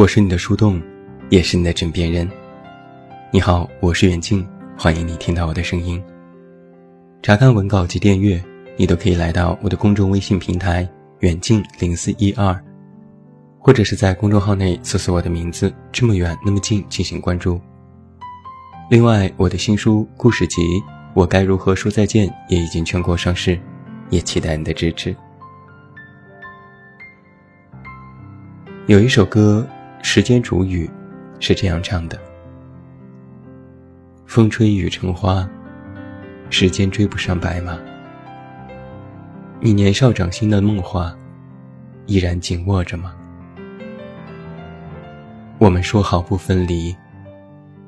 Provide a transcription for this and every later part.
我是你的树洞，也是你的枕边人。你好，我是远近，欢迎你听到我的声音。查看文稿及订阅，你都可以来到我的公众微信平台“远近零四一二”，或者是在公众号内搜索我的名字“这么远那么近”进行关注。另外，我的新书故事集《我该如何说再见》也已经全国上市，也期待你的支持。有一首歌《时间煮雨》，是这样唱的：风吹雨成花，时间追不上白马。你年少掌心的梦话，依然紧握着吗？我们说好不分离，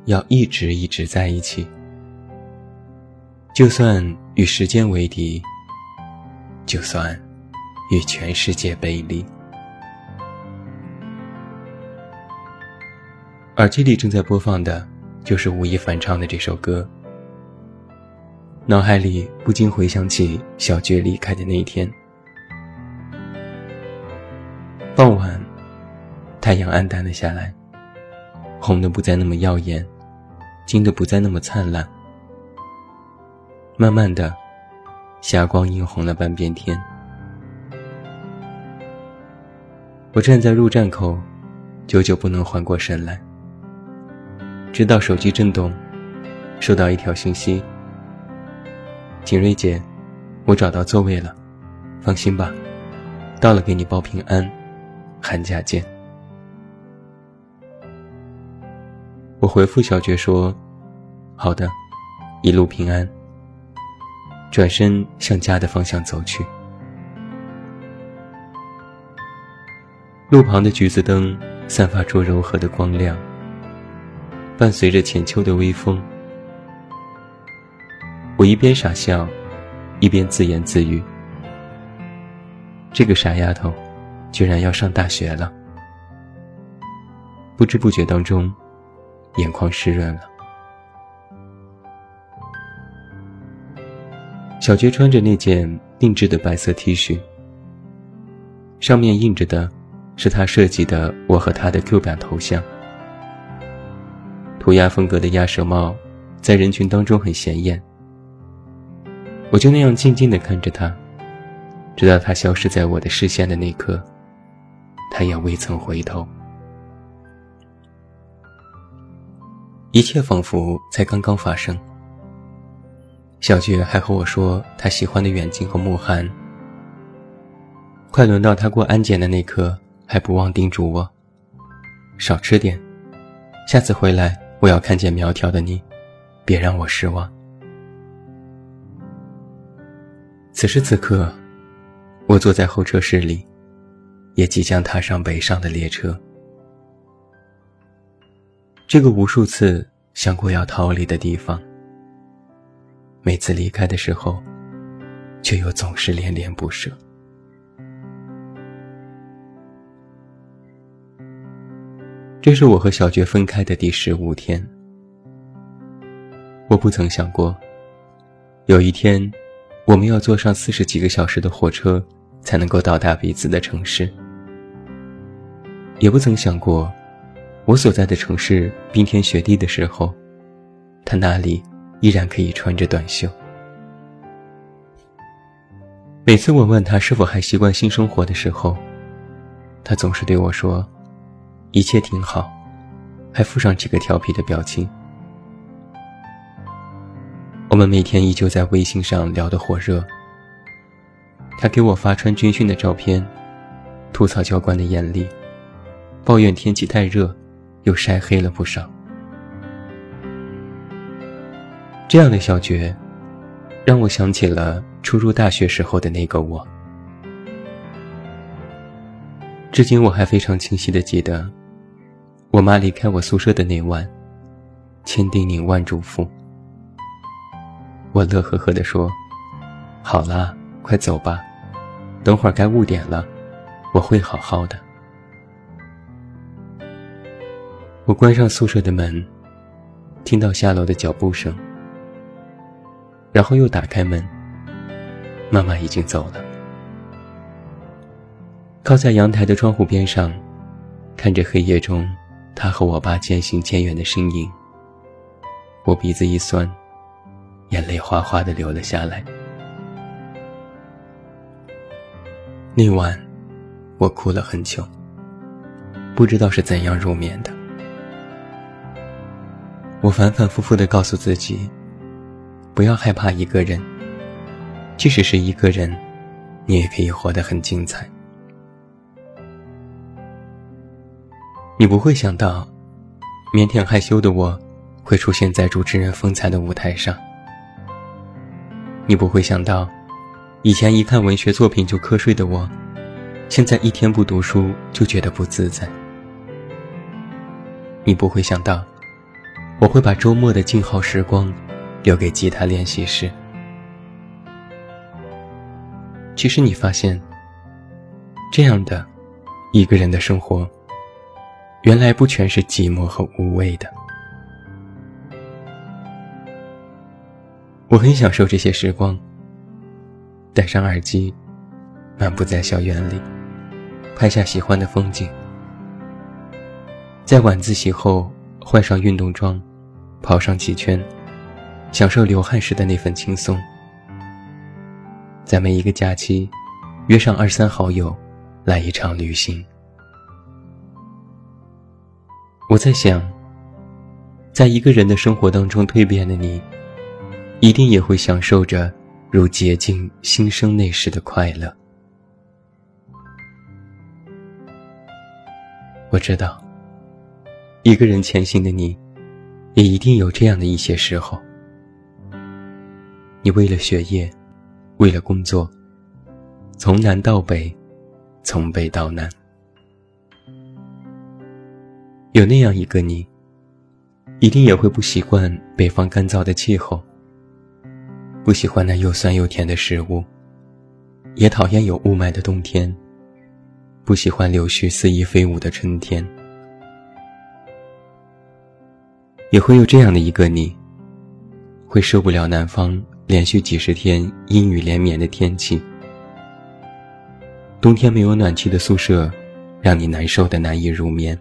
要一直一直在一起。就算与时间为敌，就算与全世界背离。耳机里正在播放的，就是吴亦凡唱的这首歌。脑海里不禁回想起小觉离开的那一天。傍晚，太阳暗淡了下来，红的不再那么耀眼，金的不再那么灿烂。慢慢的，霞光映红了半边天。我站在入站口，久久不能缓过神来。直到手机震动，收到一条信息：“景瑞姐，我找到座位了，放心吧，到了给你报平安，寒假见。”我回复小觉说：“好的，一路平安。”转身向家的方向走去。路旁的橘子灯散发出柔和的光亮。伴随着浅秋的微风，我一边傻笑，一边自言自语：“这个傻丫头，居然要上大学了。”不知不觉当中，眼眶湿润了。小觉穿着那件定制的白色 T 恤，上面印着的是他设计的我和他的 Q 版头像。涂鸦风格的鸭舌帽，在人群当中很显眼。我就那样静静地看着他，直到他消失在我的视线的那刻，他也未曾回头。一切仿佛才刚刚发生。小觉还和我说他喜欢的远近和慕寒。快轮到他过安检的那刻，还不忘叮嘱我：少吃点，下次回来。我要看见苗条的你，别让我失望。此时此刻，我坐在候车室里，也即将踏上北上的列车。这个无数次想过要逃离的地方，每次离开的时候，却又总是恋恋不舍。这是我和小觉分开的第十五天。我不曾想过，有一天，我们要坐上四十几个小时的火车，才能够到达彼此的城市。也不曾想过，我所在的城市冰天雪地的时候，他那里依然可以穿着短袖。每次我问他是否还习惯新生活的时候，他总是对我说。一切挺好，还附上几个调皮的表情。我们每天依旧在微信上聊得火热。他给我发穿军训的照片，吐槽教官的严厉，抱怨天气太热，又晒黑了不少。这样的小觉，让我想起了初入大学时候的那个我。至今我还非常清晰的记得。我妈离开我宿舍的那晚，千叮咛万嘱咐，我乐呵呵地说：“好啦，快走吧，等会儿该误点了，我会好好的。”我关上宿舍的门，听到下楼的脚步声，然后又打开门，妈妈已经走了。靠在阳台的窗户边上。看着黑夜中他和我爸渐行渐远的身影，我鼻子一酸，眼泪哗哗的流了下来。那晚，我哭了很久，不知道是怎样入眠的。我反反复复的告诉自己，不要害怕一个人，即使是一个人，你也可以活得很精彩。你不会想到，腼腆害羞的我，会出现在主持人风采的舞台上。你不会想到。以前一看文学作品就瞌睡的我，现在一天不读书就觉得不自在。你不会想到，我会把周末的静好时光留给吉他练习室。其实你发现，这样的一个人的生活，原来不全是寂寞和无味的。我很享受这些时光。戴上耳机，漫步在校园里，拍下喜欢的风景。在晚自习后，换上运动装，跑上几圈，享受流汗时的那份轻松。在每一个假期，约上二三好友，来一场旅行。我在想，在一个人的生活当中蜕变的你，一定也会享受着。如洁净新生那时的快乐，我知道，一个人前行的你，也一定有这样的一些时候。你为了学业，为了工作，从南到北，从北到南，有那样一个你，一定也会不习惯北方干燥的气候。不喜欢那又酸又甜的食物，也讨厌有雾霾的冬天。不喜欢柳絮肆意飞舞的春天，也会有这样的一个你，会受不了南方连续几十天阴雨连绵的天气。冬天没有暖气的宿舍，让你难受的难以入眠。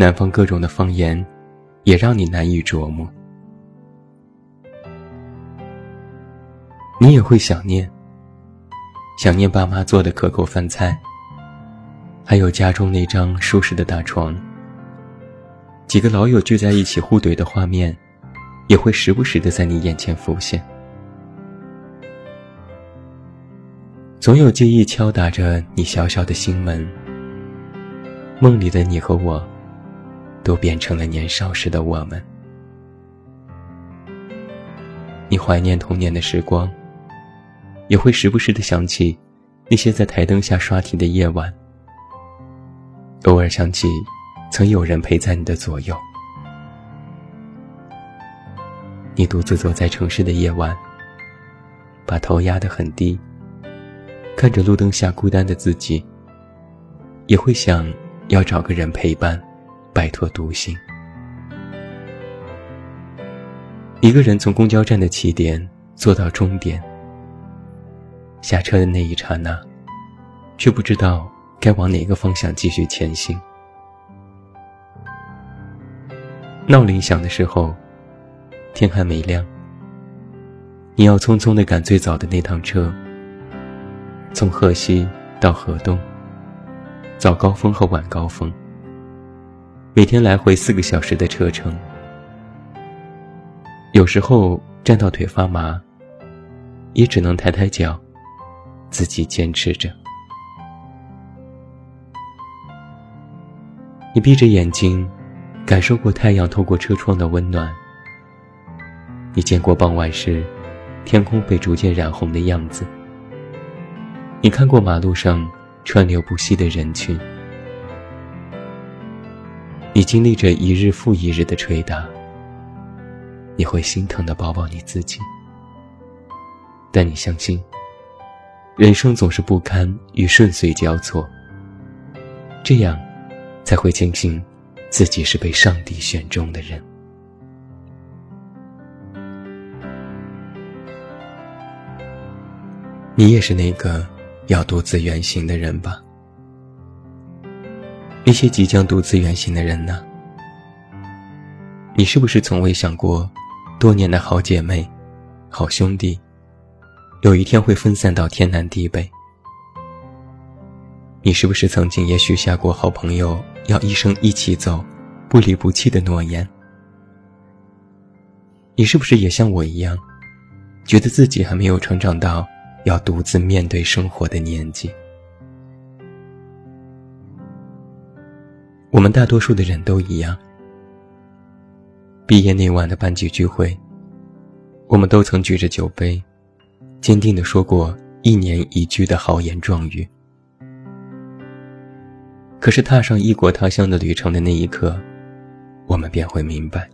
南方各种的方言，也让你难以琢磨。你也会想念，想念爸妈做的可口饭菜，还有家中那张舒适的大床。几个老友聚在一起互怼的画面，也会时不时的在你眼前浮现。总有记忆敲打着你小小的心门，梦里的你和我，都变成了年少时的我们。你怀念童年的时光。也会时不时的想起那些在台灯下刷题的夜晚，偶尔想起曾有人陪在你的左右。你独自坐在城市的夜晚，把头压得很低，看着路灯下孤单的自己，也会想要找个人陪伴，摆脱独行。一个人从公交站的起点坐到终点。下车的那一刹那，却不知道该往哪个方向继续前行。闹铃响的时候，天还没亮。你要匆匆的赶最早的那趟车，从河西到河东，早高峰和晚高峰，每天来回四个小时的车程，有时候站到腿发麻，也只能抬抬脚。自己坚持着。你闭着眼睛，感受过太阳透过车窗的温暖。你见过傍晚时，天空被逐渐染红的样子。你看过马路上川流不息的人群。你经历着一日复一日的捶打。你会心疼的抱抱你自己，但你相信。人生总是不堪与顺遂交错，这样才会庆幸自己是被上帝选中的人。你也是那个要独自远行的人吧？那些即将独自远行的人呢？你是不是从未想过，多年的好姐妹、好兄弟，有一天会分散到天南地北？你是不是曾经也许下过好朋友要一生一起走、不离不弃的诺言？你是不是也像我一样，觉得自己还没有成长到要独自面对生活的年纪？我们大多数的人都一样。毕业那晚的班级聚会，我们都曾举着酒杯，坚定地说过一年一句的豪言壮语。可是踏上异国他乡的旅程的那一刻，我们便会明白，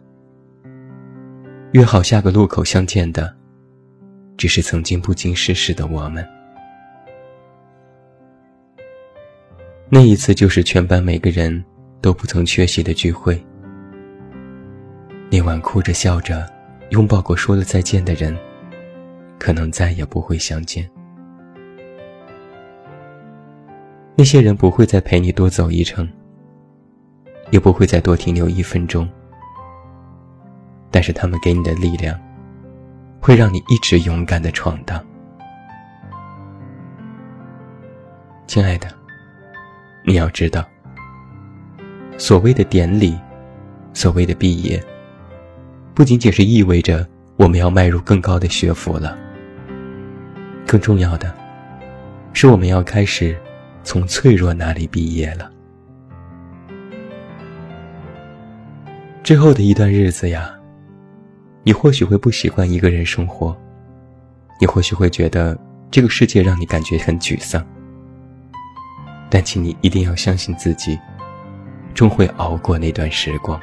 约好下个路口相见的，只是曾经不经世事的我们。那一次就是全班每个人都不曾缺席的聚会。那晚哭着笑着，拥抱过说了再见的人，可能再也不会相见。那些人不会再陪你多走一程，也不会再多停留一分钟。但是他们给你的力量，会让你一直勇敢的闯荡。亲爱的，你要知道，所谓的典礼，所谓的毕业。不仅仅是意味着我们要迈入更高的学府了，更重要的，是我们要开始从脆弱那里毕业了。之后的一段日子呀，你或许会不习惯一个人生活，你或许会觉得这个世界让你感觉很沮丧，但请你一定要相信自己，终会熬过那段时光。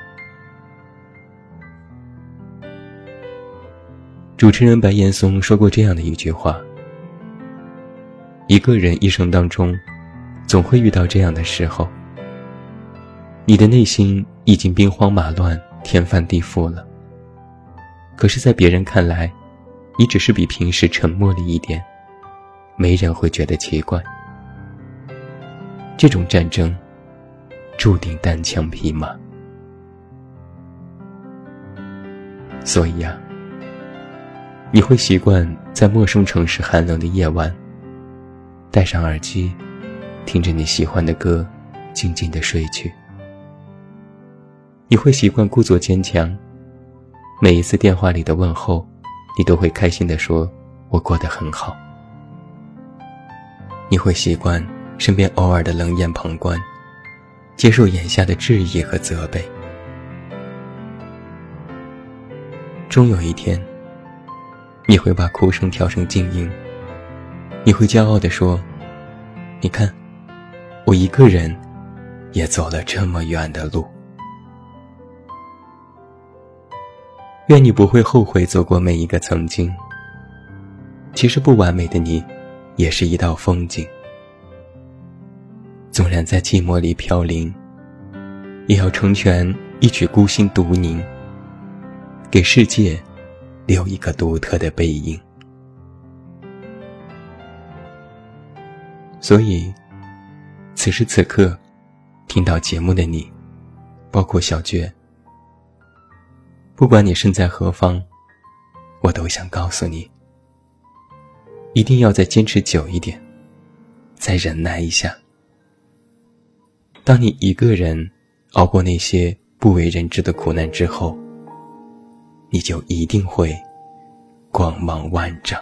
主持人白岩松说过这样的一句话：“一个人一生当中，总会遇到这样的时候，你的内心已经兵荒马乱、天翻地覆了。可是，在别人看来，你只是比平时沉默了一点，没人会觉得奇怪。这种战争，注定单枪匹马。所以呀。”你会习惯在陌生城市寒冷的夜晚，戴上耳机，听着你喜欢的歌，静静的睡去。你会习惯故作坚强，每一次电话里的问候，你都会开心的说：“我过得很好。”你会习惯身边偶尔的冷眼旁观，接受眼下的质疑和责备。终有一天。你会把哭声调成静音，你会骄傲地说：“你看，我一个人也走了这么远的路。”愿你不会后悔走过每一个曾经。其实不完美的你，也是一道风景。纵然在寂寞里飘零，也要成全一曲孤心独凝，给世界。留一个独特的背影。所以，此时此刻，听到节目的你，包括小娟，不管你身在何方，我都想告诉你：一定要再坚持久一点，再忍耐一下。当你一个人熬过那些不为人知的苦难之后。你就一定会光芒万丈。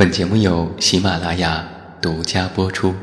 本节目由喜马拉雅独家播出。